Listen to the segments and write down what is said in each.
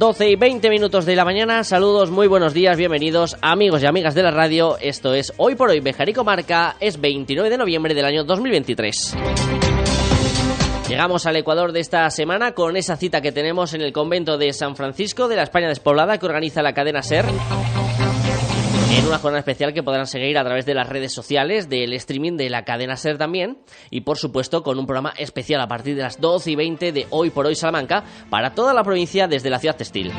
12 y 20 minutos de la mañana, saludos, muy buenos días, bienvenidos amigos y amigas de la radio, esto es Hoy por Hoy Bejarico Marca, es 29 de noviembre del año 2023. Llegamos al Ecuador de esta semana con esa cita que tenemos en el convento de San Francisco de la España despoblada que organiza la cadena SER en una jornada especial que podrán seguir a través de las redes sociales, del streaming de la cadena SER también, y por supuesto con un programa especial a partir de las 12 y 20 de Hoy por Hoy Salamanca para toda la provincia desde la ciudad textil.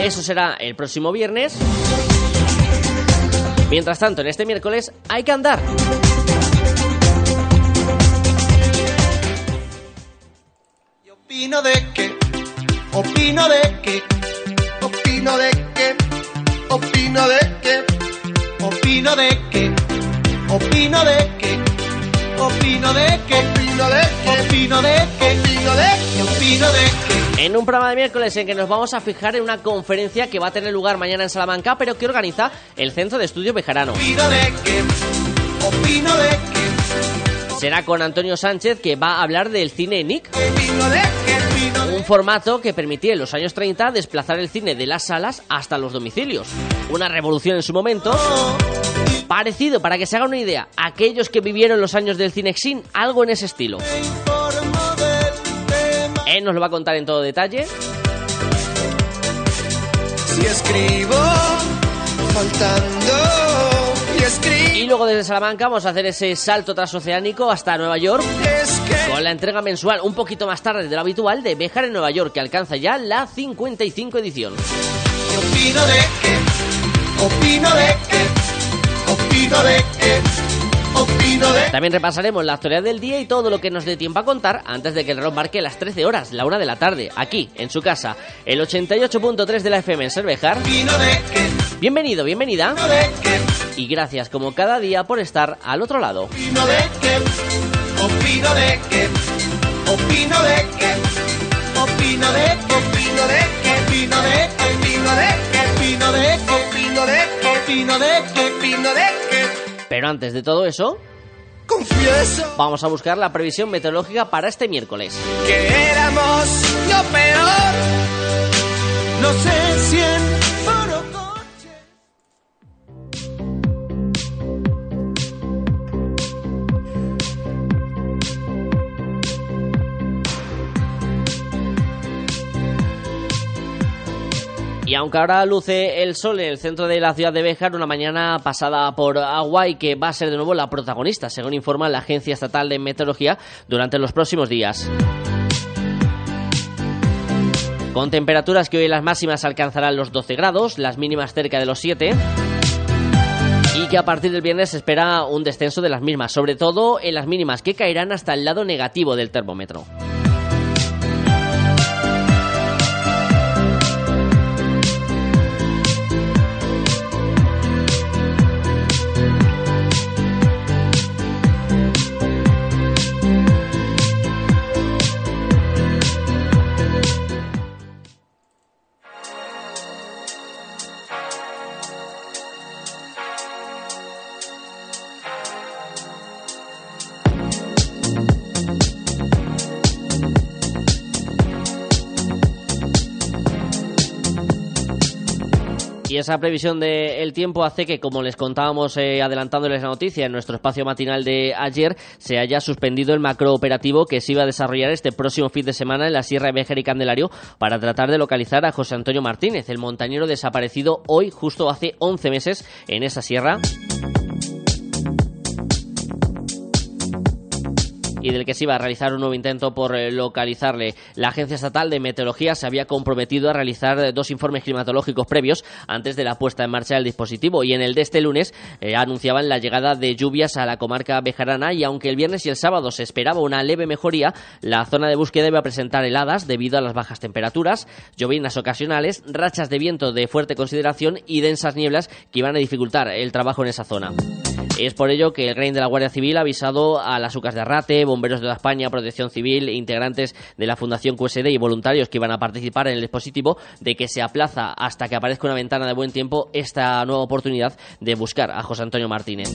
Eso será el próximo viernes. Mientras tanto, en este miércoles hay que andar. opino de que, opino de que opino de que, opino de que, opino de que, opino de que, opino de que, opino de que, opino de que, opino de que, opino de que. En un programa de miércoles en que nos vamos a fijar en una conferencia que va a tener lugar mañana en Salamanca, pero que organiza el Centro de Estudios Bejarano. Opino de que, opino de que. Será con Antonio Sánchez que va a hablar del cine Nick. Opino de de Un formato que permitía en los años 30 desplazar el cine de las salas hasta los domicilios. Una revolución en su momento. Parecido, para que se haga una idea, aquellos que vivieron los años del Cinexin, algo en ese estilo. Él nos lo va a contar en todo detalle. Si escribo, faltando, y escribo. Y luego desde Salamanca vamos a hacer ese salto transoceánico hasta Nueva York Es con la entrega mensual un poquito más tarde de lo habitual de Bejar en Nueva York, que alcanza ya la 55 edición. opino de que, opino de que, opino de que, opino de También repasaremos la actualidad del día y todo lo que nos dé tiempo a contar antes de que el reloj marque las 13 horas, la una de la tarde, aquí, en su casa, el 88.3 de la FM en Cervejar. Bienvenido, bienvenida. Y gracias como cada día por estar al otro lado. Opino de que, opino de que, opino de que, opino de que, opino de que, opino de que, opino de que, opino de que, opino de que, opino de que, Pero antes de todo eso, confieso vamos a buscar la previsión meteorológica para este miércoles. que éramos lo peor. No sé si en Y aunque ahora luce el sol en el centro de la ciudad de Béjar, una mañana pasada por agua y que va a ser de nuevo la protagonista, según informa la Agencia Estatal de Meteorología, durante los próximos días. Con temperaturas que hoy las máximas alcanzarán los 12 grados, las mínimas cerca de los 7. Y que a partir del viernes se espera un descenso de las mismas, sobre todo en las mínimas que caerán hasta el lado negativo del termómetro. Esa previsión del tiempo hace que, como les contábamos eh, adelantándoles la noticia en nuestro espacio matinal de ayer, se haya suspendido el macrooperativo que se iba a desarrollar este próximo fin de semana en la Sierra de Béjar y Candelario para tratar de localizar a José Antonio Martínez, el montañero desaparecido hoy, justo hace 11 meses, en esa sierra. Y del que se iba a realizar un nuevo intento por eh, localizarle. La Agencia Estatal de Meteorología se había comprometido a realizar eh, dos informes climatológicos previos antes de la puesta en marcha del dispositivo y en el de este lunes eh, anunciaban la llegada de lluvias a la comarca bejarana y aunque el viernes y el sábado se esperaba una leve mejoría, la zona de búsqueda iba a presentar heladas debido a las bajas temperaturas, llovinas ocasionales, rachas de viento de fuerte consideración y densas nieblas que iban a dificultar el trabajo en esa zona. Es por ello que el Rein de la Guardia Civil ha avisado a las UCAS de Arrate, bomberos de España, Protección Civil, integrantes de la Fundación QSD y voluntarios que iban a participar en el dispositivo de que se aplaza hasta que aparezca una ventana de buen tiempo esta nueva oportunidad de buscar a José Antonio Martínez.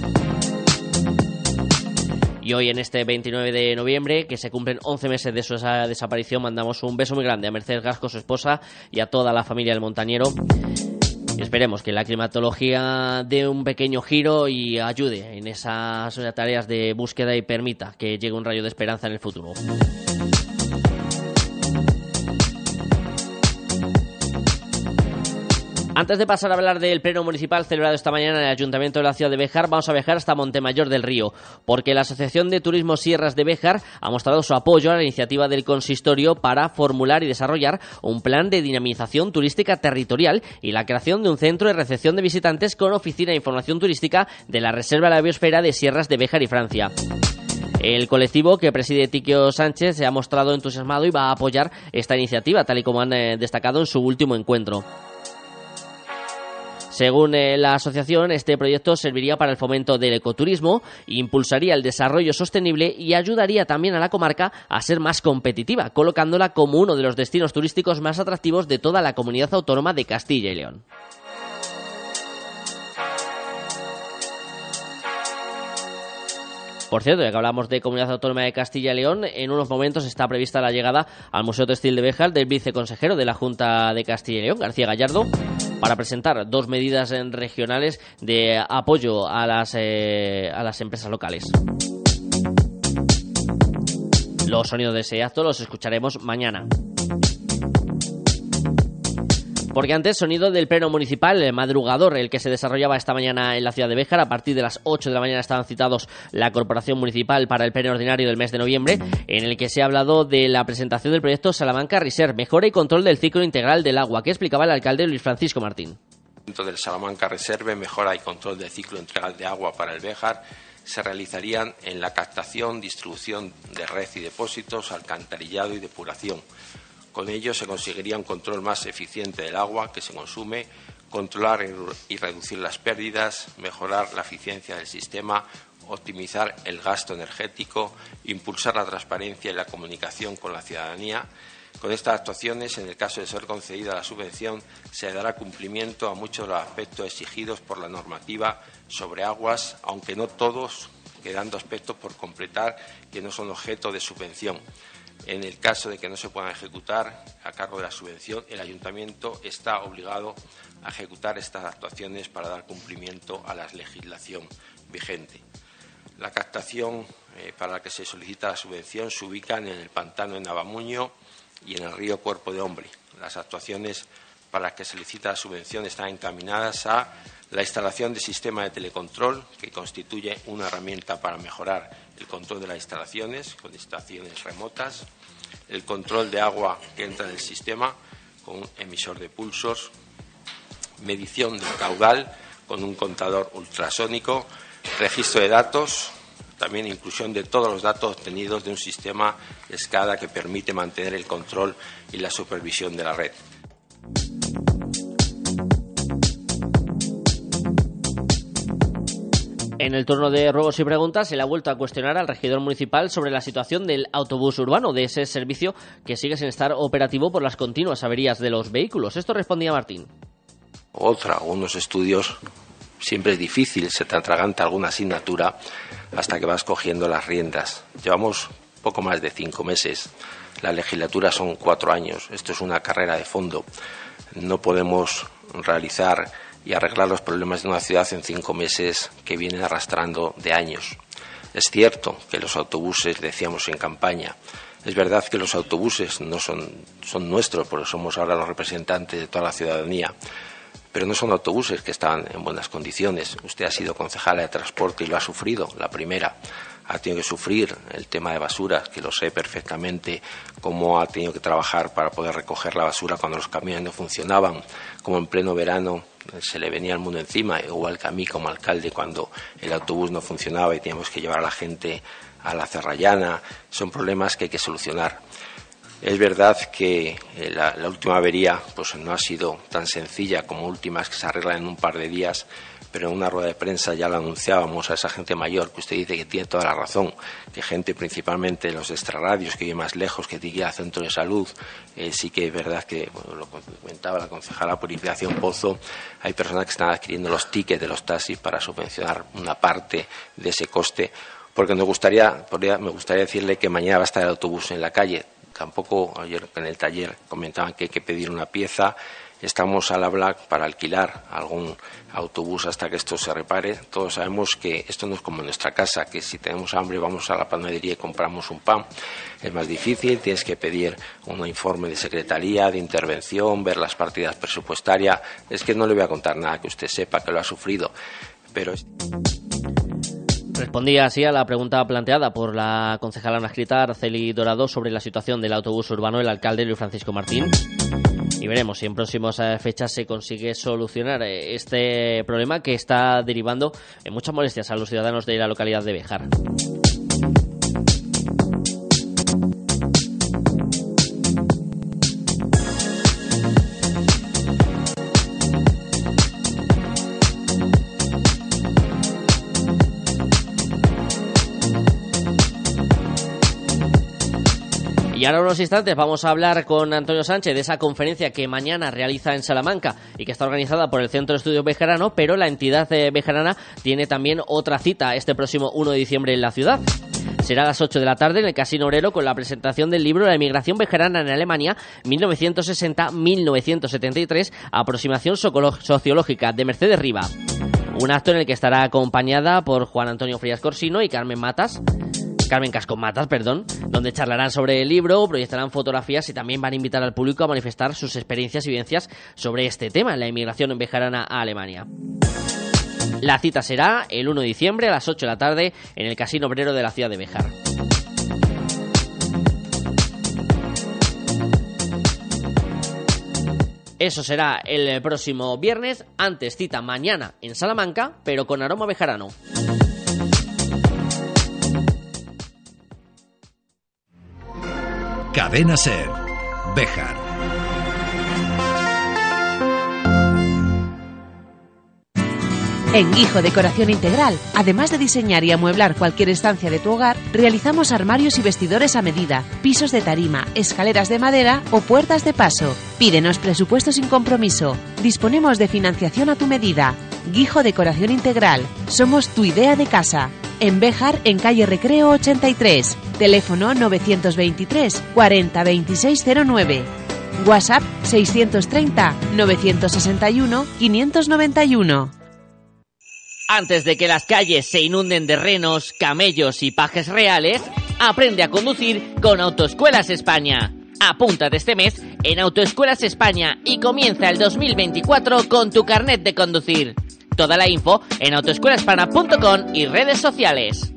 Y hoy, en este 29 de noviembre, que se cumplen 11 meses de su desaparición, mandamos un beso muy grande a Mercedes Gasco, su esposa, y a toda la familia del montañero. Esperemos que la climatología dé un pequeño giro y ayude en esas tareas de búsqueda y permita que llegue un rayo de esperanza en el futuro. Antes de pasar a hablar del pleno municipal celebrado esta mañana en el Ayuntamiento de la ciudad de Béjar, vamos a viajar hasta Montemayor del Río, porque la Asociación de Turismo Sierras de Béjar ha mostrado su apoyo a la iniciativa del consistorio para formular y desarrollar un plan de dinamización turística territorial y la creación de un centro de recepción de visitantes con oficina de información turística de la Reserva de la Biosfera de Sierras de Béjar y Francia. El colectivo que preside Tiquio Sánchez se ha mostrado entusiasmado y va a apoyar esta iniciativa, tal y como han eh, destacado en su último encuentro. Según eh, la asociación, este proyecto serviría para el fomento del ecoturismo, impulsaría el desarrollo sostenible y ayudaría también a la comarca a ser más competitiva, colocándola como uno de los destinos turísticos más atractivos de toda la comunidad autónoma de Castilla y León. Por cierto, ya que hablamos de Comunidad Autónoma de Castilla y León, en unos momentos está prevista la llegada al Museo Textil de Béjar del viceconsejero de la Junta de Castilla y León, García Gallardo, para presentar dos medidas regionales de apoyo a las, eh, a las empresas locales. Los sonidos de ese acto los escucharemos mañana. Porque antes, sonido del pleno municipal, el madrugador, el que se desarrollaba esta mañana en la ciudad de Béjar. A partir de las 8 de la mañana estaban citados la Corporación Municipal para el pleno ordinario del mes de noviembre, en el que se ha hablado de la presentación del proyecto Salamanca Reserve, mejora y control del ciclo integral del agua, que explicaba el alcalde Luis Francisco Martín. Dentro del Salamanca Reserve, mejora y control del ciclo integral de agua para el Béjar se realizarían en la captación, distribución de red y depósitos, alcantarillado y depuración con ello se conseguiría un control más eficiente del agua que se consume, controlar y reducir las pérdidas, mejorar la eficiencia del sistema, optimizar el gasto energético, impulsar la transparencia y la comunicación con la ciudadanía. Con estas actuaciones, en el caso de ser concedida la subvención, se dará cumplimiento a muchos de los aspectos exigidos por la normativa sobre aguas, aunque no todos, quedando aspectos por completar que no son objeto de subvención. En el caso de que no se puedan ejecutar a cargo de la subvención, el ayuntamiento está obligado a ejecutar estas actuaciones para dar cumplimiento a la legislación vigente. La captación eh, para la que se solicita la subvención se ubica en el pantano de Navamuño y en el río Cuerpo de Hombre. Las actuaciones para las que se solicita la subvención están encaminadas a la instalación de sistema de telecontrol, que constituye una herramienta para mejorar el control de las instalaciones con estaciones remotas, el control de agua que entra en el sistema con un emisor de pulsos, medición del caudal con un contador ultrasónico, registro de datos, también inclusión de todos los datos obtenidos de un sistema SCADA que permite mantener el control y la supervisión de la red. En el turno de ruegos y preguntas se le ha vuelto a cuestionar al regidor municipal sobre la situación del autobús urbano, de ese servicio que sigue sin estar operativo por las continuas averías de los vehículos. Esto respondía Martín. Otra, unos estudios siempre es difícil, se te atraganta alguna asignatura hasta que vas cogiendo las riendas. Llevamos poco más de cinco meses, la legislatura son cuatro años, esto es una carrera de fondo. No podemos realizar y arreglar los problemas de una ciudad en cinco meses que vienen arrastrando de años. Es cierto que los autobuses, decíamos en campaña, es verdad que los autobuses no son, son nuestros, porque somos ahora los representantes de toda la ciudadanía, pero no son autobuses que están en buenas condiciones. Usted ha sido concejala de transporte y lo ha sufrido, la primera. Ha tenido que sufrir el tema de basuras, que lo sé perfectamente, cómo ha tenido que trabajar para poder recoger la basura cuando los camiones no funcionaban, como en pleno verano se le venía el mundo encima, igual que a mí como alcalde cuando el autobús no funcionaba y teníamos que llevar a la gente a la Cerrallana, son problemas que hay que solucionar. Es verdad que eh, la, última avería pues, no ha sido tan sencilla como últimas que se arreglan en un par de días, pero en una rueda de prensa ya lo anunciábamos a esa gente mayor que usted dice que tiene toda la razón, que gente principalmente los extrarradios que vive más lejos, que tiene al centro de salud, eh, sí que es verdad que, lo comentaba la concejala Purificación Pozo, hay personas que están adquiriendo los tickets de los taxis para subvencionar una parte de ese coste, porque me gustaría, me gustaría decirle que mañana va a estar el autobús en la calle, Tampoco ayer en el taller comentaban que hay que pedir una pieza. Estamos al hablar para alquilar algún autobús hasta que esto se repare. Todos sabemos que esto no es como nuestra casa, que si tenemos hambre vamos a la panadería y compramos un pan. Es más difícil, tienes que pedir un informe de secretaría, de intervención, ver las partidas presupuestarias. Es que no le voy a contar nada que usted sepa que lo ha sufrido. Pero. Respondía así a la pregunta planteada por la concejala escrita Arceli Dorado sobre la situación del autobús urbano, el alcalde Luis Francisco Martín. Y veremos si en próximas eh, fechas se consigue solucionar eh, este problema que está derivando en muchas molestias a los ciudadanos de la localidad de Bejar. Ahora unos instantes vamos a hablar con Antonio Sánchez de esa conferencia que mañana realiza en Salamanca y que está organizada por el Centro de Estudios Bejarano, pero la entidad eh, bejarana tiene también otra cita este próximo 1 de diciembre en la ciudad. Será a las 8 de la tarde en el Casino Obrero con la presentación del libro La emigración bejarana en Alemania 1960-1973, aproximación sociológica de Mercedes Riva. Un acto en el que estará acompañada por Juan Antonio Frías Corsino y Carmen Matas. Carmen Cascomatas, perdón, donde charlarán sobre el libro, proyectarán fotografías y también van a invitar al público a manifestar sus experiencias y vivencias sobre este tema, la inmigración en bejarana a Alemania. La cita será el 1 de diciembre a las 8 de la tarde en el Casino Obrero de la ciudad de Bejar. Eso será el próximo viernes, antes cita mañana en Salamanca, pero con aroma bejarano. Cadena Ser. Bejar. En Guijo Decoración Integral, además de diseñar y amueblar cualquier estancia de tu hogar, realizamos armarios y vestidores a medida, pisos de tarima, escaleras de madera o puertas de paso. Pídenos presupuesto sin compromiso. Disponemos de financiación a tu medida. Guijo Decoración Integral. Somos tu idea de casa en Béjar, en calle Recreo 83. Teléfono 923 40 2609. WhatsApp 630 961 591. Antes de que las calles se inunden de renos, camellos y pajes reales, aprende a conducir con Autoescuelas España. Apúntate este mes en Autoescuelas España y comienza el 2024 con tu carnet de conducir. Toda la info en autoescuelaspana.com y redes sociales.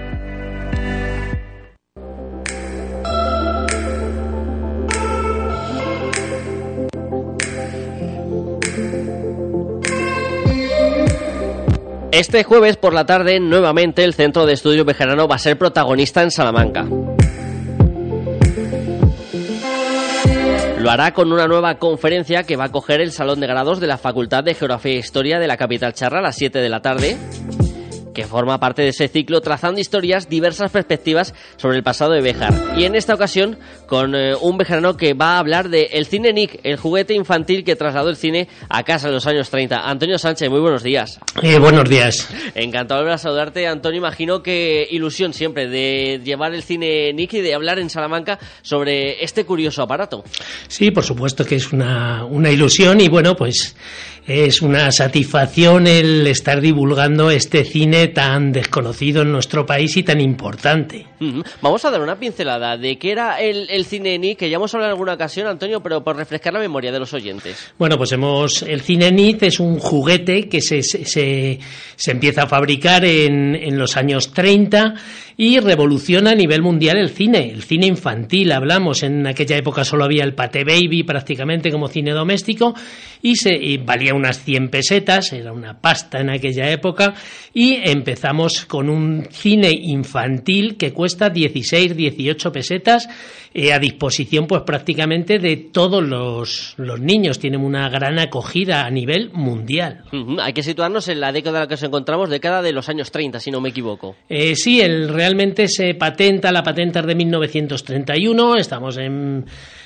Este jueves por la tarde, nuevamente el Centro de Estudios Bejarano va a ser protagonista en Salamanca. Lo hará con una nueva conferencia que va a coger el Salón de Grados de la Facultad de Geografía e Historia de la capital charra a las 7 de la tarde que forma parte de ese ciclo trazando historias, diversas perspectivas sobre el pasado de Béjar. Y en esta ocasión con eh, un bejarano que va a hablar de el cine Nick, el juguete infantil que trasladó el cine a casa en los años 30. Antonio Sánchez, muy buenos días. Eh, buenos días. Encantado de saludarte, Antonio. Imagino que ilusión siempre de llevar el cine Nick y de hablar en Salamanca sobre este curioso aparato. Sí, por supuesto que es una, una ilusión y bueno, pues es una satisfacción el estar divulgando este cine tan desconocido en nuestro país y tan importante. Vamos a dar una pincelada de qué era el, el cine NIT, que ya hemos hablado en alguna ocasión, Antonio, pero por refrescar la memoria de los oyentes. Bueno, pues hemos. El cine NIT es un juguete que se, se, se empieza a fabricar en, en los años 30 y revoluciona a nivel mundial el cine, el cine infantil. Hablamos, en aquella época solo había el Pate Baby prácticamente como cine doméstico y, se, y valía unas 100 pesetas, era una pasta en aquella época, y empezamos con un cine infantil que cuesta 16, 18 pesetas eh, a disposición pues prácticamente de todos los, los, niños. Tienen una gran acogida a nivel mundial. Uh -huh. Hay que situarnos en la década en la que nos encontramos, década de los años 30, si no me equivoco. Eh, sí, el, se patenta, la patenta es de 1931, estamos en,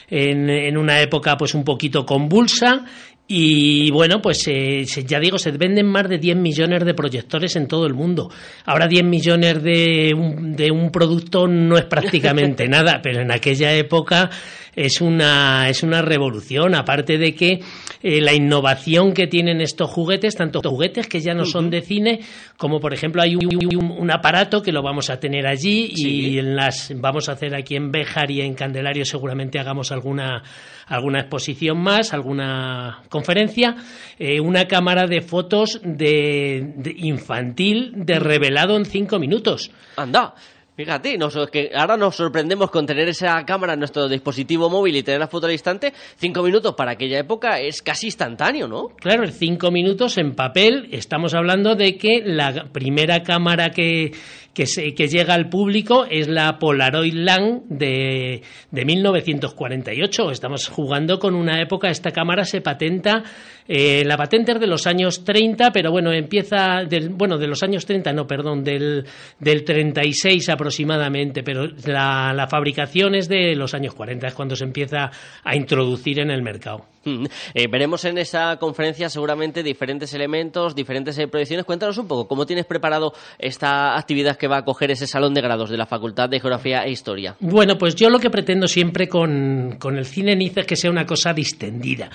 en, en una época pues un poquito convulsa y bueno, pues eh, ya digo, se venden más de 10 millones de proyectores en todo el mundo. Ahora 10 millones de un, de un producto no es prácticamente nada, pero en aquella época es una, es una revolución, aparte de que eh, la innovación que tienen estos juguetes, tanto juguetes que ya no son de cine, como por ejemplo hay un, un, un aparato que lo vamos a tener allí sí. y en las, vamos a hacer aquí en Béjar y en Candelario seguramente hagamos alguna, alguna exposición más, alguna conferencia, eh, una cámara de fotos de, de infantil de revelado en cinco minutos. Anda. Fíjate, nos, que ahora nos sorprendemos con tener esa cámara en nuestro dispositivo móvil y tener la foto al instante. Cinco minutos para aquella época es casi instantáneo, ¿no? Claro, cinco minutos en papel. Estamos hablando de que la primera cámara que, que, se, que llega al público es la Polaroid Lang de, de 1948. Estamos jugando con una época, esta cámara se patenta, eh, la patente es de los años 30, pero bueno, empieza, del, bueno, de los años 30, no, perdón, del, del 36 aproximadamente, pero la, la fabricación es de los años 40, es cuando se empieza a introducir en el mercado. Mm. Eh, veremos en esa conferencia seguramente diferentes elementos, diferentes eh, proyecciones. Cuéntanos un poco cómo tienes preparado esta actividad que va a coger ese salón de grados de la Facultad de Geografía e Historia. Bueno, pues yo lo que pretendo siempre con, el cine NICE es que sea una cosa distendida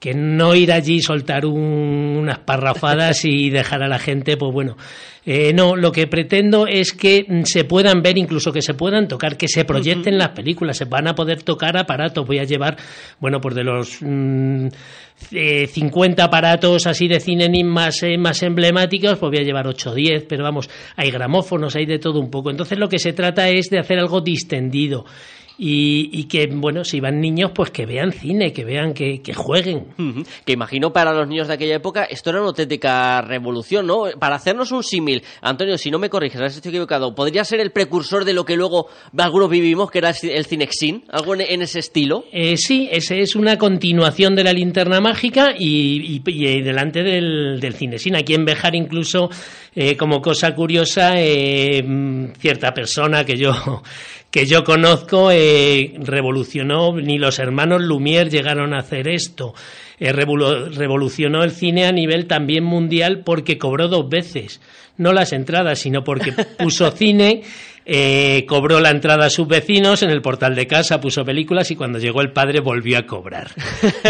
que no ir allí y soltar un, unas parrafadas y dejar a la gente, pues bueno, eh, no, lo que pretendo es que se puedan ver, incluso que se puedan tocar, que se proyecten uh -huh. las películas, se van a poder tocar aparatos. Voy a llevar, bueno, pues de los mmm, eh, 50 aparatos así de cine más, eh, más emblemáticos, pues voy a llevar 8 o 10, pero vamos, hay gramófonos, hay de todo un poco. Entonces lo que se trata es de hacer algo distendido. Y, y, que, bueno, si van niños, pues que vean cine, que vean, que, que jueguen. Uh -huh. Que imagino para los niños de aquella época esto era una auténtica revolución, ¿no? Para hacernos un símil, Antonio, si no me corriges, estoy equivocado, ¿podría ser el precursor de lo que luego algunos vivimos, que era el Cinexin? ¿Algo en, en ese estilo? Eh, sí, ese es una continuación de la linterna mágica y, y, y delante del, del Cinexin. Aquí en Bejar incluso, eh, como cosa curiosa, eh, cierta persona que yo que yo conozco eh, revolucionó, ni los hermanos Lumière llegaron a hacer esto. Eh, revolu revolucionó el cine a nivel también mundial porque cobró dos veces, no las entradas, sino porque puso cine, eh, cobró la entrada a sus vecinos en el portal de casa, puso películas y cuando llegó el padre volvió a cobrar.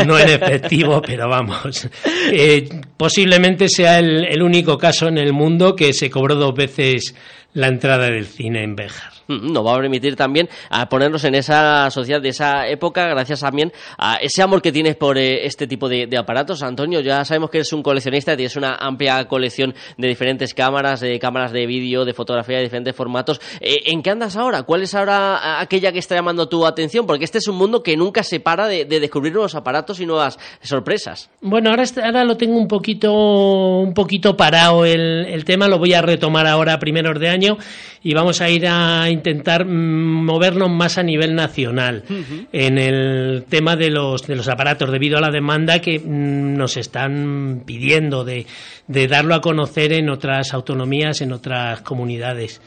No en efectivo, pero vamos. Eh, posiblemente sea el, el único caso en el mundo que se cobró dos veces la entrada del cine en Béjar. Nos va a permitir también ponernos en esa sociedad de esa época, gracias también a ese amor que tienes por eh, este tipo de, aparatos. Antonio, ya sabemos que eres un coleccionista, tienes una amplia colección de diferentes cámaras, de cámaras de vídeo, de fotografía, de diferentes formatos. Eh, ¿En qué andas ahora? ¿Cuál es ahora aquella que está llamando tu atención? Porque este es un mundo que nunca se para de, de descubrir nuevos aparatos y nuevas sorpresas. Bueno, ahora, ahora lo tengo un poquito, un poquito parado el, el tema, lo voy a retomar ahora primeros de año y vamos a ir a intentar mm, movernos más a nivel nacional en el tema de los, de los aparatos debido a la demanda que mm, nos están pidiendo de, de darlo a conocer en otras autonomías, en otras comunidades.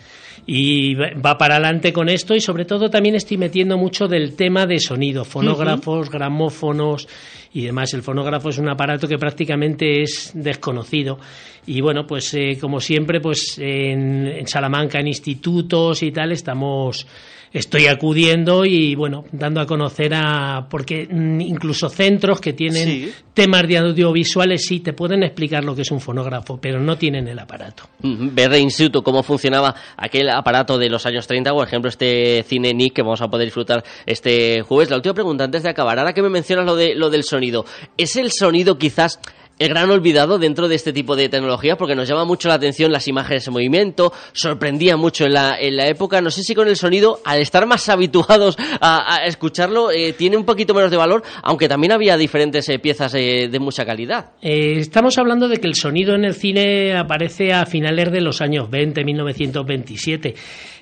Y va para adelante con esto y sobre todo también estoy metiendo mucho del tema de sonido, fonógrafos, gramófonos y demás. El fonógrafo es un aparato que prácticamente es desconocido y bueno, pues eh, como siempre, pues en, Salamanca, en institutos y tal, estamos estoy acudiendo y bueno, dando a conocer a porque mm, incluso centros que tienen temas de audiovisuales sí te pueden explicar lo que es un fonógrafo, pero no tienen el aparato. Ver de instituto cómo funcionaba aquel aparato de los años 30, por ejemplo, este cine Nick que vamos a poder disfrutar este jueves. La última pregunta antes de acabar, ahora que me mencionas lo de lo del sonido, ¿es el sonido quizás el gran olvidado dentro de este tipo de tecnologías porque nos llama mucho la atención las imágenes en movimiento, sorprendía mucho en la, en la época. No sé si con el sonido, al estar más habituados a, escucharlo, eh, tiene un poquito menos de valor, aunque también había diferentes eh, piezas eh, de mucha calidad. estamos hablando de que el sonido en el cine aparece a finales de los años 20, 1927.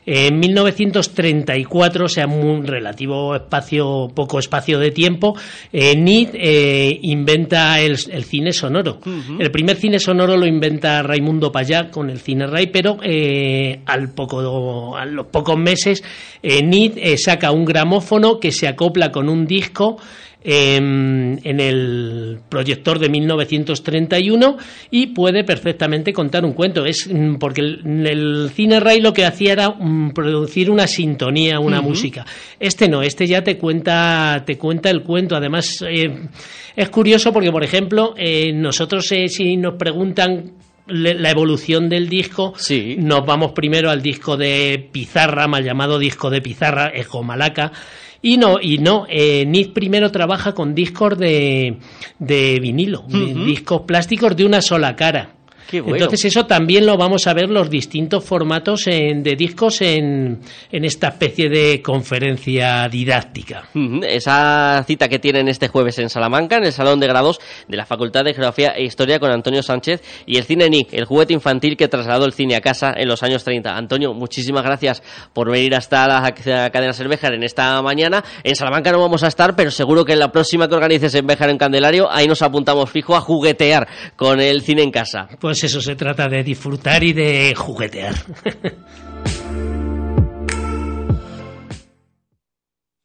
En 1934, o sea, un relativo espacio, poco espacio de tiempo, eh, eh inventa el, cine sonoro. El primer cine sonoro lo inventa Raimundo Payá con el cine Ray, pero eh, al poco, a los pocos meses, eh, Nid saca un gramófono que se acopla con un disco en, el proyector de 1931 y puede perfectamente contar un cuento. Es mm, porque el, cine Ray lo que hacía era mm, producir una sintonía, una música. Este no, este ya te cuenta, te cuenta el cuento. Además, eh, es curioso porque, por ejemplo, eh, nosotros eh, si nos preguntan la evolución del disco, nos vamos primero al disco de pizarra, mal llamado disco de pizarra, Ejo Malaca, y no, y no, eh, primero trabaja con discos de, de vinilo, discos plásticos de una sola cara. Entonces eso también lo vamos a ver los distintos formatos de discos en, en, esta especie de conferencia didáctica. Esa cita que tienen este jueves en Salamanca, en el Salón de Grados de la Facultad de Geografía e Historia con Antonio Sánchez y el Cine Nick, el juguete infantil que trasladó el cine a casa en los años 30. Antonio, muchísimas gracias por venir hasta la cadena Cervejar en esta mañana. En Salamanca no vamos a estar, pero seguro que en la próxima que organices en Béjar en Candelario, ahí nos apuntamos fijo a juguetear con el cine en casa. Pues eso se trata de disfrutar y de juguetear.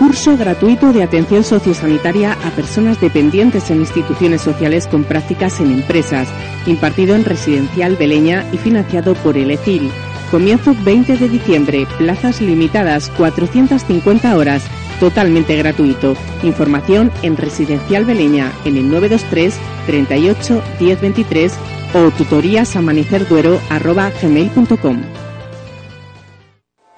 Curso gratuito de atención sociosanitaria a personas dependientes en instituciones sociales con prácticas en empresas, impartido en Residencial Beleña y financiado por el ECIL. Comienzo 20 de diciembre, plazas limitadas, 450 horas, totalmente gratuito. Información en Residencial Beleña en el 923 38 1023 o tutorías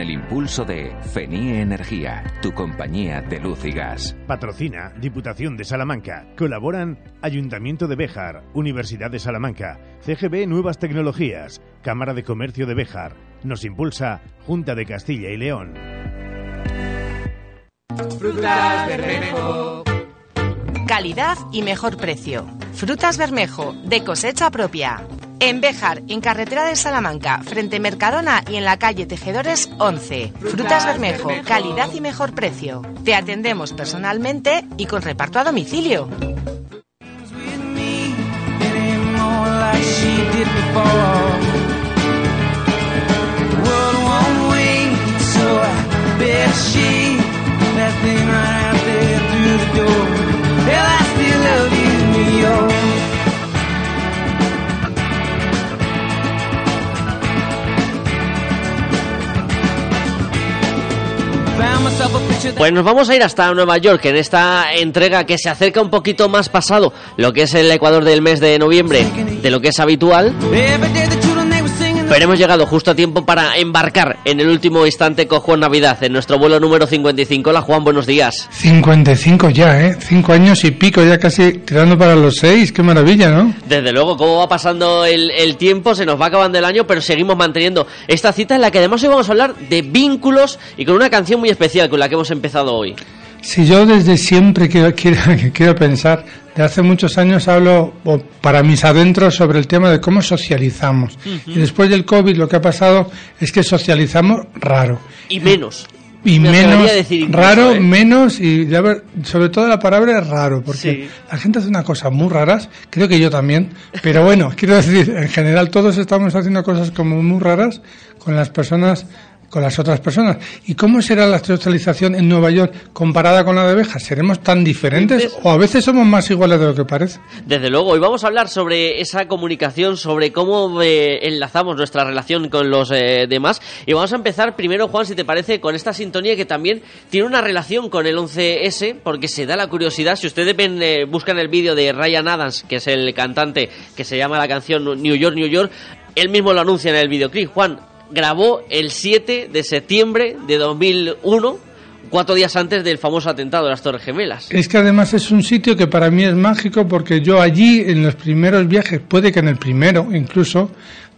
el impulso de FENIE Energía, tu compañía de luz y gas. Patrocina Diputación de Salamanca. Colaboran Ayuntamiento de Béjar, Universidad de Salamanca, CGB Nuevas Tecnologías, Cámara de Comercio de Béjar. Nos impulsa Junta de Castilla y León. Frutas Bermejo. Calidad y mejor precio. Frutas Bermejo, de cosecha propia. En Béjar, en carretera de Salamanca, frente Mercadona y en la calle Tejedores 11. Frutas Bermejo, calidad y mejor precio. Te atendemos personalmente y con reparto a domicilio. Pues nos vamos a ir hasta Nueva York en esta entrega que se acerca un poquito más pasado, lo que es el Ecuador del mes de noviembre, de lo que es habitual. Pero hemos llegado justo a tiempo para embarcar en el último instante con Juan Navidad en nuestro vuelo número 55. Hola Juan, buenos días. 55 ya, ¿eh? Cinco años y pico, ya casi tirando para los seis. Qué maravilla, ¿no? Desde luego, cómo va pasando el, el tiempo, se nos va acabando el año, pero seguimos manteniendo esta cita en la que además hoy vamos a hablar de vínculos y con una canción muy especial con la que hemos empezado hoy. Si yo desde siempre quiero, quiero, quiero pensar, de hace muchos años hablo para mis adentros sobre el tema de cómo socializamos. Y después del COVID lo que ha pasado es que socializamos raro. Y menos. Y Me menos decir incluso, raro, ¿eh? menos y ver, sobre todo la palabra es raro, porque la gente hace una cosas muy raras, creo que yo también, pero bueno, quiero decir, en general todos estamos haciendo cosas como muy raras con las personas con las otras personas. ¿Y cómo será la socialización en Nueva York comparada con la de Beja? ¿Seremos tan diferentes o a veces somos más iguales de lo que parece? Desde luego, hoy vamos a hablar sobre esa comunicación, sobre cómo eh, enlazamos nuestra relación con los eh, demás. Y vamos a empezar primero, Juan, si te parece, con esta sintonía que también tiene una relación con el 11S, porque se da la curiosidad. Si ustedes ven, eh, buscan el vídeo de Ryan Adams, que es el cantante que se llama la canción New York, New York, él mismo lo anuncia en el videoclip. Juan, grabó el 7 de septiembre de 2001, cuatro días antes del famoso atentado de las Torres Gemelas. Es que además es un sitio que para mí es mágico porque yo allí en los primeros viajes, puede que en el primero incluso,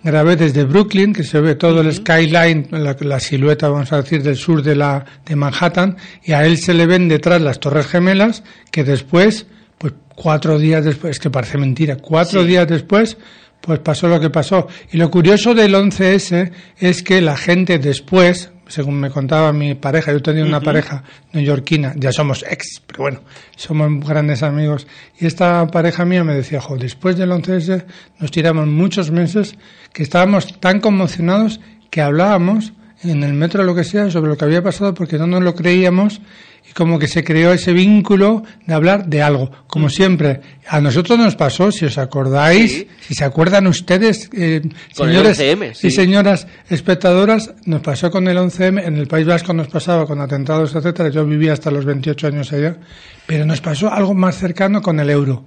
grabé desde Brooklyn, que se ve todo el skyline, la, la silueta, vamos a decir, del sur de, la, de Manhattan, y a él se le ven detrás las Torres Gemelas, que después, pues cuatro días después, es que parece mentira, cuatro Sí. días después, pues pasó lo que pasó. Y lo curioso del 11S es que la gente después, según me contaba mi pareja, yo tenía una pareja neoyorquina, ya somos ex, pero bueno, somos grandes amigos. Y esta pareja mía me decía, jo, después del 11S nos tiramos muchos meses que estábamos tan conmocionados que hablábamos en el metro o lo que sea sobre lo que había pasado porque no nos lo creíamos y como que se creó ese vínculo de hablar de algo. Como siempre, a nosotros nos pasó, si os acordáis, si se acuerdan ustedes, eh, señores 11M, sí. y señoras espectadoras, nos pasó con el 11M, en el País Vasco nos pasaba con atentados, etcétera. Yo vivía hasta los 28 años allá, pero nos pasó algo más cercano con el euro.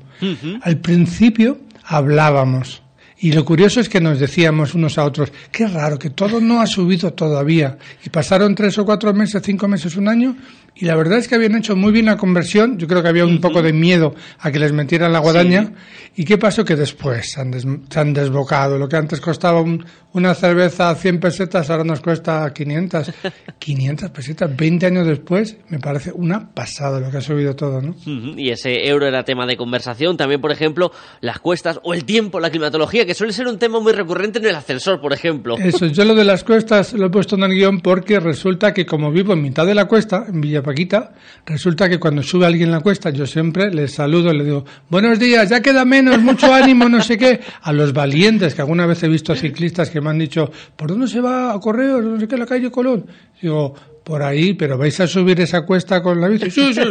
Al principio hablábamos. Y lo curioso es que nos decíamos unos a otros, qué raro, que todo no ha subido todavía. Y pasaron tres o cuatro meses, cinco meses, un año, y la verdad es que habían hecho muy bien la conversión. Yo creo que había un poco de miedo a que les metieran la guadaña. ¿Y qué pasó? Que después se han, des- se han desbocado. Lo que antes costaba un- una cerveza a 100 pesetas, ahora nos cuesta 500. 500 pesetas, 20 años después, me parece una pasada lo que ha subido todo, ¿no? Y ese euro era tema de conversación. También, por ejemplo, las cuestas o el tiempo, la climatología, que suele ser un tema muy recurrente en el ascensor, por ejemplo. Eso, yo lo de las cuestas lo he puesto en el guion porque resulta que como vivo en mitad de la cuesta, en Villa Paquita, resulta que cuando sube alguien la cuesta, yo siempre les saludo, le digo, buenos días, ya queda menos, mucho ánimo, no sé qué, a los valientes, que alguna vez he visto ciclistas que me han dicho, ¿por dónde se va a correr? No sé qué, la calle Colón. Digo, por ahí, pero vais a subir esa cuesta con la bici. Sí, sí,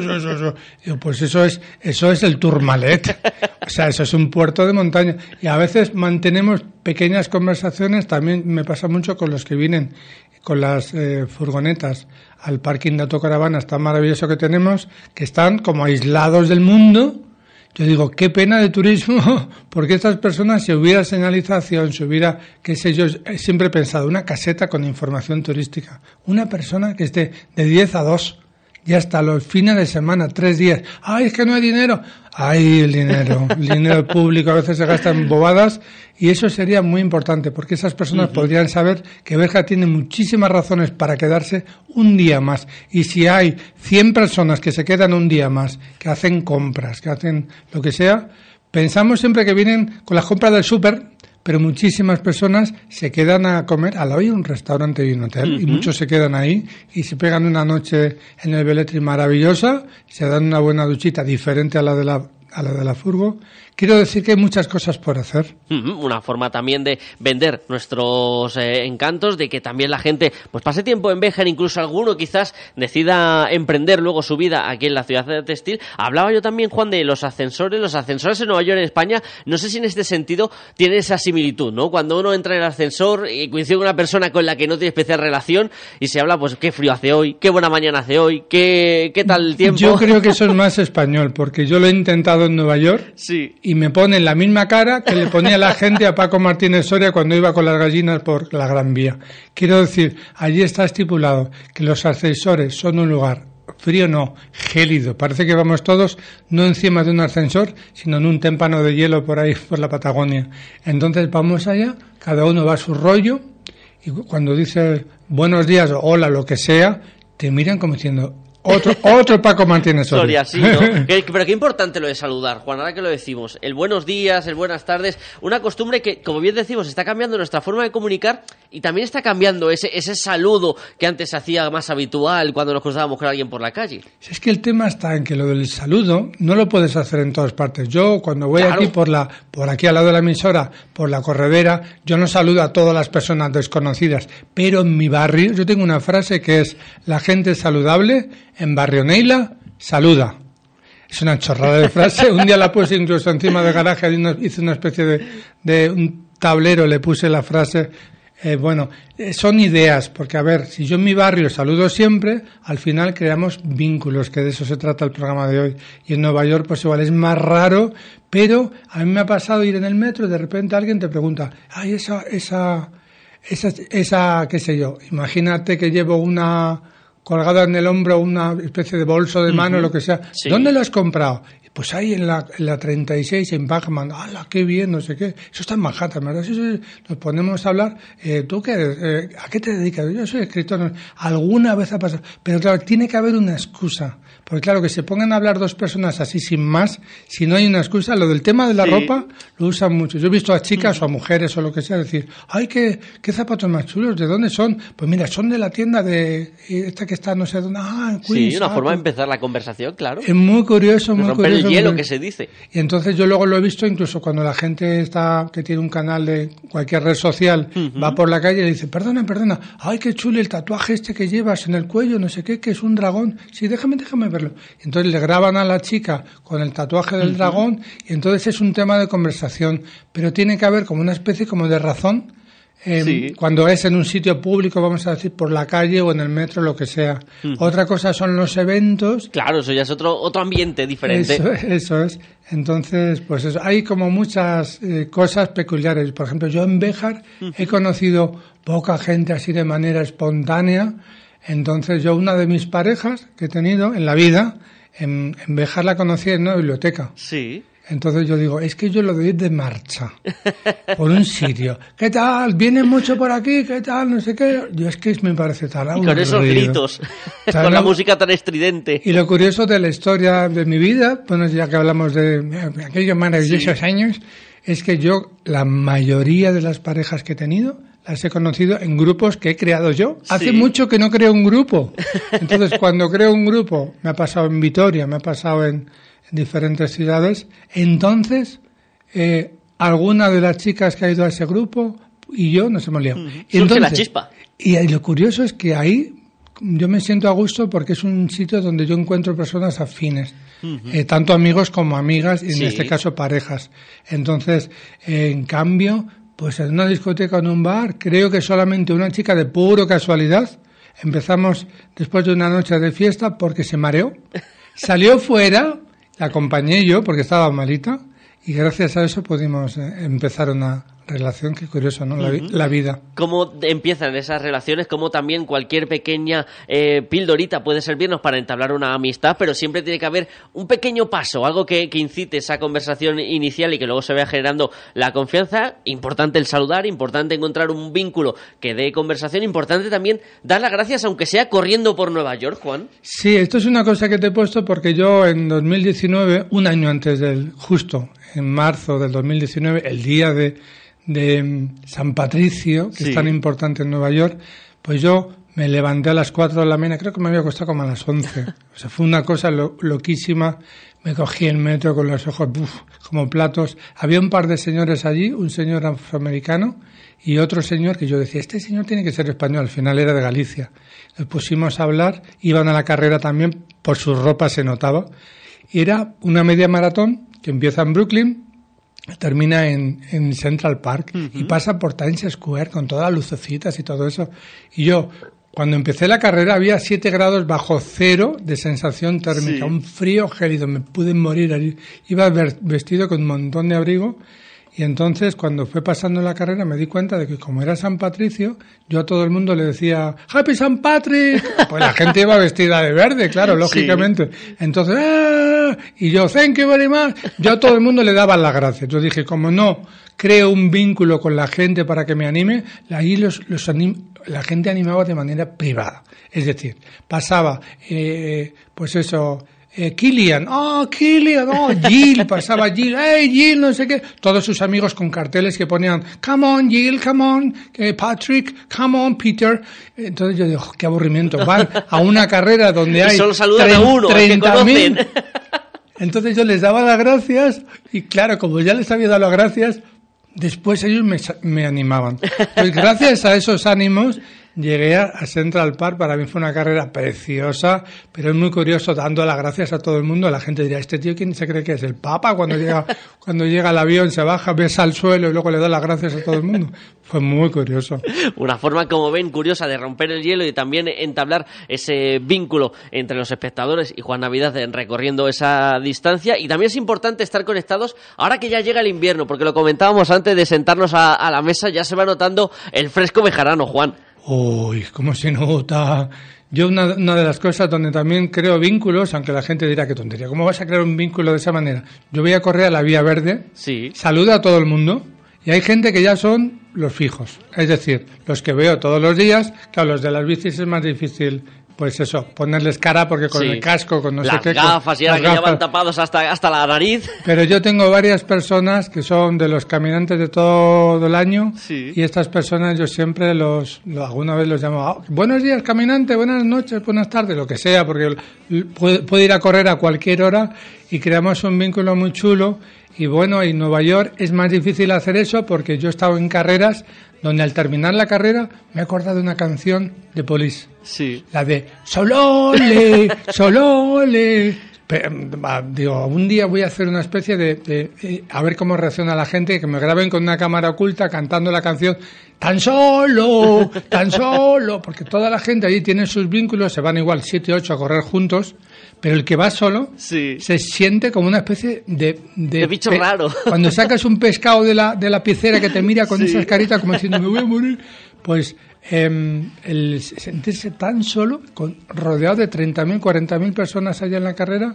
sí, pues eso es, eso es el Tourmalet. O sea, eso es un puerto de montaña. Y a veces mantenemos pequeñas conversaciones, también me pasa mucho con los que vienen con las eh, furgonetas al parking de autocaravanas tan maravilloso que tenemos, que están como aislados del mundo. Yo digo, qué pena de turismo, porque estas personas, si hubiera señalización, si hubiera, qué sé yo, siempre he pensado, una caseta con información turística, una persona que esté de 10 a 2, ya hasta los fines de semana, tres días, ay, es que no hay dinero, ay, el dinero, el dinero público a veces se gasta en bobadas, y eso sería muy importante, porque esas personas podrían saber que Berja tiene muchísimas razones para quedarse un día más. Y si hay 100 personas que se quedan un día más, que hacen compras, que hacen lo que sea, pensamos siempre que vienen con las compras del súper, pero muchísimas personas se quedan a comer. Al lado hay un restaurante y un hotel. Y muchos se quedan ahí y se pegan una noche en el Beletri maravillosa, se dan una buena duchita diferente a la de la a la de la furgo, quiero decir que hay muchas cosas por hacer. Una forma también de vender nuestros eh, encantos, de que también la gente pues pase tiempo en Béjar, incluso alguno quizás decida emprender luego su vida aquí en la ciudad de textil. Hablaba yo también, Juan, de los ascensores, los ascensores en Nueva York, en España, no sé si en este sentido tiene esa similitud, ¿no? Cuando uno entra en el ascensor y coincide con una persona con la que no tiene especial relación y se habla, pues, qué frío hace hoy, qué buena mañana hace hoy, qué, qué tal el tiempo. Yo creo que eso es más español, porque yo lo he intentado en Nueva York sí. Y me ponen la misma cara que le ponía la gente a Paco Martínez Soria cuando iba con las gallinas por la Gran Vía. Quiero decir, allí está estipulado que los ascensores son un lugar frío no, gélido. Parece que vamos todos no encima de un ascensor, sino en un témpano de hielo por ahí, por la Patagonia. Entonces vamos allá, cada uno va a su rollo, y cuando dice buenos días o hola, lo que sea, te miran como diciendo, otro, otro Paco Martínez Soria. sí, ¿no? Pero qué importante lo de saludar, Juan, ahora que lo decimos. El buenos días, el buenas tardes, una costumbre que, como bien decimos, está cambiando nuestra forma de comunicar y también está cambiando ese, ese saludo que antes se hacía más habitual cuando nos cruzábamos con alguien por la calle. es que el tema está en que lo del saludo no lo puedes hacer en todas partes. Yo, cuando voy aquí por, la, por aquí al lado de la emisora, por la corredera, yo no saludo a todas las personas desconocidas, pero en mi barrio yo tengo una frase que es la gente saludable en Barrio Neila, saluda. Es una chorrada de frase. Un día la puse incluso encima del garaje, hice una especie de, de un tablero, le puse la frase. Eh, bueno, eh, son ideas, porque a ver, si yo en mi barrio saludo siempre, al final creamos vínculos, que de eso se trata el programa de hoy. Y en Nueva York, pues igual es más raro, pero a mí me ha pasado ir en el metro y de repente alguien te pregunta, ay, esa, esa, esa, esa, qué sé yo, imagínate que llevo una, colgada en el hombro una especie de bolso de mano, lo que sea. ¿Dónde lo has comprado? Pues ahí en la, en la 36, en Bachman. ¡Hala, qué bien! No sé qué. Eso está en Manhattan, ¿verdad? nos ponemos a hablar. Eh, ¿Tú qué eres? Eh, ¿A qué te dedicas? Yo soy escritor. Alguna vez ha pasado. Pero claro, tiene que haber una excusa. Porque claro, que se pongan a hablar dos personas así sin más, si no hay una excusa, lo del tema de la ropa lo usan mucho. Yo he visto a chicas o a mujeres o lo que sea decir, ay, qué, qué zapatos más chulos, ¿de dónde son? Pues mira, son de la tienda de esta que está no sé dónde. Ah, Sí, una forma de empezar la conversación, claro. Es muy curioso, muy curioso. El hielo que se dice. Y entonces yo luego lo he visto incluso cuando la gente está que tiene un canal de cualquier red social, va por la calle y dice, perdona, perdona, ay, qué chulo el tatuaje este que llevas en el cuello, no sé qué, que es un dragón. Sí, déjame, déjame verlo. Entonces le graban a la chica con el tatuaje del dragón y entonces es un tema de conversación, pero tiene que haber como una especie como de razón. Eh, Cuando es en un sitio público, vamos a decir, por la calle o en el metro, lo que sea. Otra cosa son los eventos. Claro, eso ya es otro, otro ambiente diferente. Eso, eso es. Entonces, pues eso. hay como muchas eh, cosas peculiares. Por ejemplo, yo en Béjar he conocido poca gente así de manera espontánea. Entonces, yo una de mis parejas que he tenido en la vida, en, en Béjar la conocí en una biblioteca. Sí. Entonces yo digo, es que yo lo doy de marcha, por un sitio. ¿Qué tal? ¿Vienen mucho por aquí? ¿Qué tal? No sé qué. Yo es que me parece tan Y con esos gritos, con la música tan estridente. Y lo curioso de la historia de mi vida, bueno, ya que hablamos de aquellos maravillosos años, es que yo, la mayoría de las parejas que he tenido, las he conocido en grupos que he creado yo. Hace Sí. mucho que no creo un grupo. Entonces, cuando creo un grupo, me ha pasado en Vitoria, me ha pasado en, en diferentes ciudades, entonces, eh, alguna de las chicas que ha ido a ese grupo y yo nos hemos liado. Y Surge la chispa. y lo curioso es que ahí yo me siento a gusto porque es un sitio donde yo encuentro personas afines, eh, tanto amigos como amigas y en este caso parejas. Entonces, eh, en cambio, pues en una discoteca o en un bar, creo que solamente una chica de puro casualidad, empezamos después de una noche de fiesta porque se mareó, salió fuera, la acompañé yo porque estaba malita y gracias a eso pudimos eh, empezar una relación, que curioso, ¿no? La, vi- Ujú. la vida. Cómo empiezan esas relaciones, cómo también cualquier pequeña eh, pildorita puede servirnos para entablar una amistad, pero siempre tiene que haber un pequeño paso, algo que, que incite esa conversación inicial y que luego se vaya generando la confianza. Importante el saludar, importante encontrar un vínculo que dé conversación, importante también dar las gracias, aunque sea corriendo por Nueva York, Juan. Sí, esto es una cosa que te he puesto porque yo en 2019, un año antes del, justo en marzo del 2019, el día de, de San Patricio, que Sí. es tan importante en Nueva York, pues yo me levanté a las 4 de la mañana, creo que me había costado como a las 11. O sea, fue una cosa loquísima. Me cogí el metro con los ojos como platos. Había un par de señores allí, un señor afroamericano y otro señor que yo decía, este señor tiene que ser español, al final era de Galicia. Nos pusimos a hablar, iban a la carrera también, por su ropa se notaba. Y era una media maratón que empieza en Brooklyn, termina en, en Central Park y pasa por Times Square con todas las lucecitas y todo eso. Y yo, cuando empecé la carrera había 7 grados bajo cero de sensación térmica, un frío gélido, me pude morir. Iba vestido con un montón de abrigo y entonces cuando fue pasando la carrera me di cuenta de que como era San Patricio, yo a todo el mundo le decía Happy San Patrick. Pues la gente iba vestida de verde, claro, lógicamente. Entonces, ¡ah! Y yo, thank you very much. Yo a todo el mundo le daba las gracias. Yo dije, como no creo un vínculo con la gente para que me anime, ahí los, los la gente animaba de manera privada. Es decir, pasaba, eh, pues eso, eh, Killian, oh, Killian, oh, Jill, pasaba Jill, hey, Jill, no sé qué, todos sus amigos con carteles que ponían, come on, Jill, come on, eh, Patrick, come on, Peter. Entonces yo digo, oh, qué aburrimiento, van a una carrera donde hay solo saludan a uno, 30.000. Entonces yo les daba las gracias y claro, como ya les había dado las gracias, después ellos me, me animaban. Pues gracias a esos ánimos llegué a Central Park, para mí fue una carrera preciosa, pero es muy curioso, dando las gracias a todo el mundo, la gente dirá, este tío, ¿quién se cree que es? ¿El Papa? Cuando llega, cuando llega al avión, se baja, besa al suelo y luego le da las gracias a todo el mundo. Fue muy curioso. Una forma, como ven, curiosa de romper el hielo y también entablar ese vínculo entre los espectadores y Juan Navidad recorriendo esa distancia. Y también es importante estar conectados ahora que ya llega el invierno, porque lo comentábamos antes de sentarnos a, a la mesa, ya se va notando el fresco bejarano, Juan. Uy, cómo se nota. Yo una, de las cosas donde también creo vínculos, aunque la gente dirá que tontería, ¿cómo vas a crear un vínculo de esa manera? Yo voy a correr a la vía verde, sí. saluda a todo el mundo y hay gente que ya son los fijos, es decir, los que veo todos los días, claro, los de las bicis es más difícil pues eso, ponerles cara porque con el casco, con no las sé qué. Gafas, y ahora que llevan tapados hasta, hasta la nariz. Pero yo tengo varias personas que son de los caminantes de todo el año y estas personas yo siempre los, alguna vez los llamo, ah, buenos días caminante, buenas noches, buenas tardes, lo que sea, porque puede, ir a correr a cualquier hora y creamos un vínculo muy chulo. Y bueno, en Nueva York es más difícil hacer eso porque yo he estado en carreras donde al terminar la carrera me he acordado de una canción de Police. Sí. La de Solole, Solole. digo, un día voy a hacer una especie de, a ver cómo reacciona la gente, que me graben con una cámara oculta cantando la canción tan solo, tan solo, porque toda la gente allí tiene sus vínculos, se van igual siete, ocho a correr juntos, pero el que va solo se siente como una especie de... De, bicho raro. Cuando sacas un pescado de la, de la piecera que te mira con esas caritas como diciendo, me voy a morir, pues em, el sentirse tan solo, con, rodeado de 30.000, 40.000 personas allá en la carrera,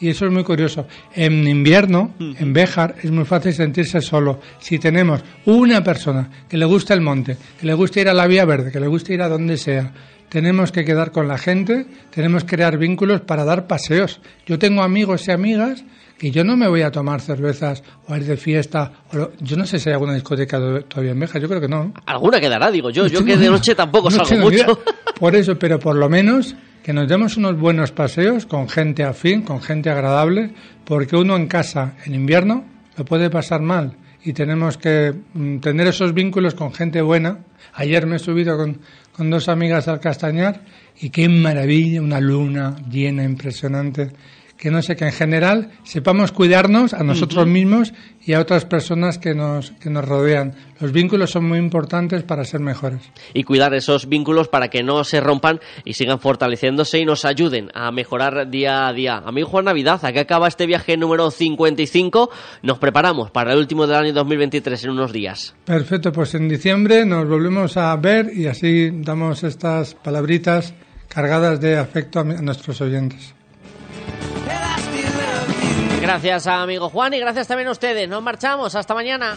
y eso es muy curioso. En invierno, en Béjar, es muy fácil sentirse solo. Si tenemos una persona que le gusta el monte, que le gusta ir a la vía verde, que le gusta ir a donde sea, tenemos que quedar con la gente, tenemos que crear vínculos para dar paseos. Yo tengo amigos y amigas que yo no me voy a tomar cervezas o a ir de fiesta. yo no sé si hay alguna discoteca todavía en Meja, yo creo que no. Alguna quedará, digo yo. yo que de noche tampoco salgo mucho. Por eso, pero por lo menos que nos demos unos buenos paseos con gente afín, con gente agradable, porque uno en casa en invierno lo puede pasar mal y tenemos que mm, tener esos vínculos con gente buena. Ayer me he subido con, con dos amigas al Castañar y qué maravilla, una luna llena, impresionante que no sé, que en general sepamos cuidarnos a nosotros mismos y a otras personas que nos, que nos rodean. Los vínculos son muy importantes para ser mejores. Y cuidar esos vínculos para que no se rompan y sigan fortaleciéndose y nos ayuden a mejorar día a día. Amigo Juan Navidad, aquí acaba este viaje número 55. Nos preparamos para el último del año 2023 en unos días. Perfecto, pues en diciembre nos volvemos a ver y así damos estas palabritas cargadas de afecto a nuestros oyentes. Gracias amigo Juan y gracias también a ustedes. Nos marchamos. Hasta mañana.